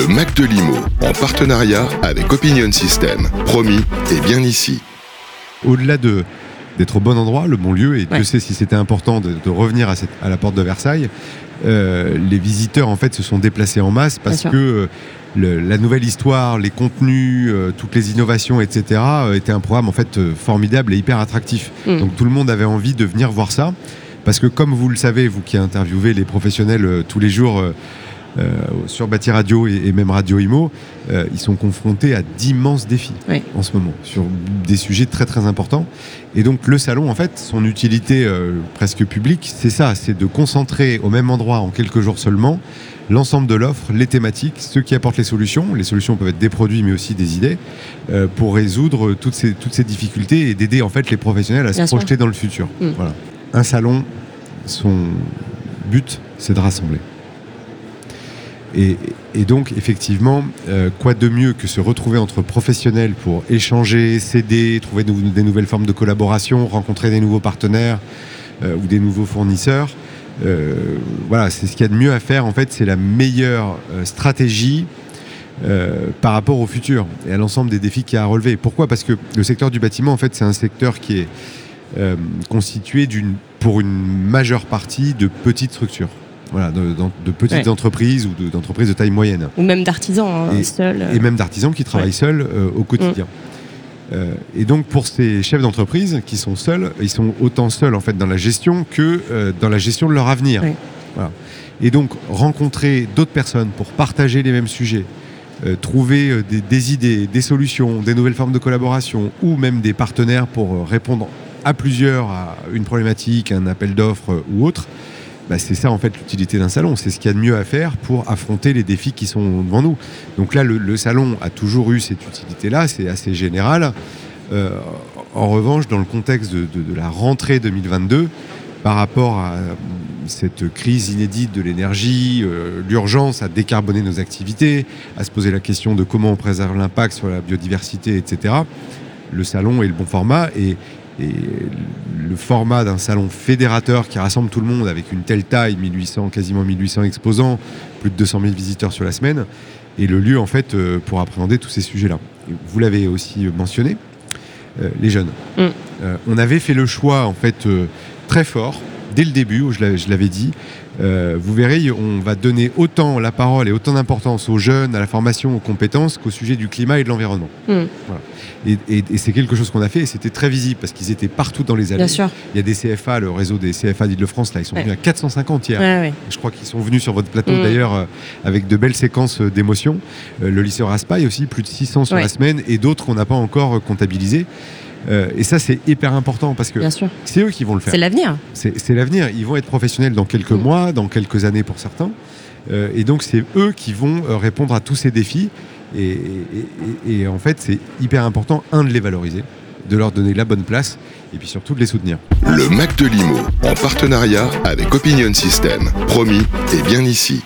Le Mac de Limo, en partenariat avec Opinion System. Promis, et bien ici. Au-delà de d'être au bon endroit, le bon lieu, et Ouais. Dieu sait si c'était important de, de revenir à, cette- à la porte de Versailles, euh, les visiteurs en fait se sont déplacés en masse parce que euh, le- la nouvelle histoire, les contenus, euh, toutes les innovations, etc. euh, était un programme en fait euh, formidable et hyper attractif. Mm. Donc tout le monde avait envie de venir voir ça. Parce que comme vous le savez, vous qui interviewez les professionnels euh, tous les jours sur Bâti Radio et, et même Radio Imo, euh, ils sont confrontés à d'immenses défis Oui. en ce moment, sur des sujets très très importants. Et donc le salon, en fait, son utilité euh, presque publique, c'est ça, c'est de concentrer au même endroit en quelques jours seulement l'ensemble de l'offre, les thématiques, ceux qui apportent les solutions. Les solutions peuvent être des produits, mais aussi des idées, euh, pour résoudre toutes ces, toutes ces difficultés et d'aider en fait les professionnels à Bien se sûr. projeter dans le futur. Mm. Voilà. Un salon, son but, c'est de rassembler. Et, donc, effectivement, euh, quoi de mieux que se retrouver entre professionnels pour échanger, s'aider, trouver des nouvelles formes de collaboration, rencontrer des nouveaux partenaires euh, ou des nouveaux fournisseurs. Euh, voilà, c'est ce qu'il y a de mieux à faire. En fait, c'est la meilleure stratégie par rapport au futur et à l'ensemble des défis qu'il y a à relever. Pourquoi? Parce que le secteur du bâtiment, en fait, c'est un secteur qui est constitué pour une majeure partie de petites structures. Voilà, de, petites Ouais. entreprises ou de- d'entreprises de taille moyenne Ou même d'artisans, hein, Et- seuls. et même d'artisans qui travaillent Ouais. seuls euh, au quotidien. Euh, et donc pour ces chefs d'entreprise qui sont seuls, ils sont autant seuls en fait dans la gestion que euh, dans la gestion de leur avenir. Ouais. Voilà. Et donc rencontrer d'autres personnes pour partager les mêmes sujets, euh, trouver euh, des, des idées, des solutions, des nouvelles formes de collaboration ou même des partenaires pour euh, répondre à plusieurs à une problématique, un appel d'offres euh, ou autre. Bah, c'est ça en fait l'utilité d'un salon, c'est ce qu'il y a de mieux à faire pour affronter les défis qui sont devant nous. Donc là, le, salon a toujours eu cette utilité-là, c'est assez général. Euh, en revanche, dans le contexte de la rentrée 2022, par rapport à euh, cette crise inédite de l'énergie, euh, l'urgence à décarboner nos activités, à se poser la question de comment on préserve l'impact sur la biodiversité, etc., le salon est le bon format et, et le format d'un salon fédérateur qui rassemble tout le monde avec une telle taille, 1800, quasiment 1800 exposants, plus de 200 000 visiteurs sur la semaine, est le lieu en fait euh, pour appréhender tous ces sujets-là. Et Vous l'avez aussi mentionné, euh, les jeunes. Mm. Euh, on avait fait le choix en fait très fort dès le début, où je l'avais- dit. Euh, vous verrez, on va donner autant la parole et autant d'importance aux jeunes, à la formation, aux compétences qu'au sujet du climat et de l'environnement. Mm. Voilà. Et, et- et c'est quelque chose qu'on a fait et c'était très visible parce qu'ils étaient partout dans les allées. Bien sûr. Il y a des CFA, le réseau des CFA d'Île-de-France, là, ils sont Ouais. venus à 450 hier. Ouais, ouais. Je crois qu'ils sont venus sur votre plateau Mm. d'ailleurs euh, avec de belles séquences euh, d'émotions. Euh, le lycée Raspail aussi, plus de 600 sur la semaine et d'autres qu'on n'a pas encore comptabilisés. Euh, et ça, c'est hyper important parce que c'est eux qui vont le faire. C'est l'avenir. C'est l'avenir. Ils vont être professionnels dans quelques mois, dans quelques années pour certains. Euh, et donc, c'est eux qui vont euh, répondre à tous ces défis. Et, et- et- et en fait, c'est hyper important, un, de les valoriser, de leur donner la bonne place, et puis surtout de les soutenir. Le Mac de Limo, en partenariat avec Opinion System. Promis, et bien ici.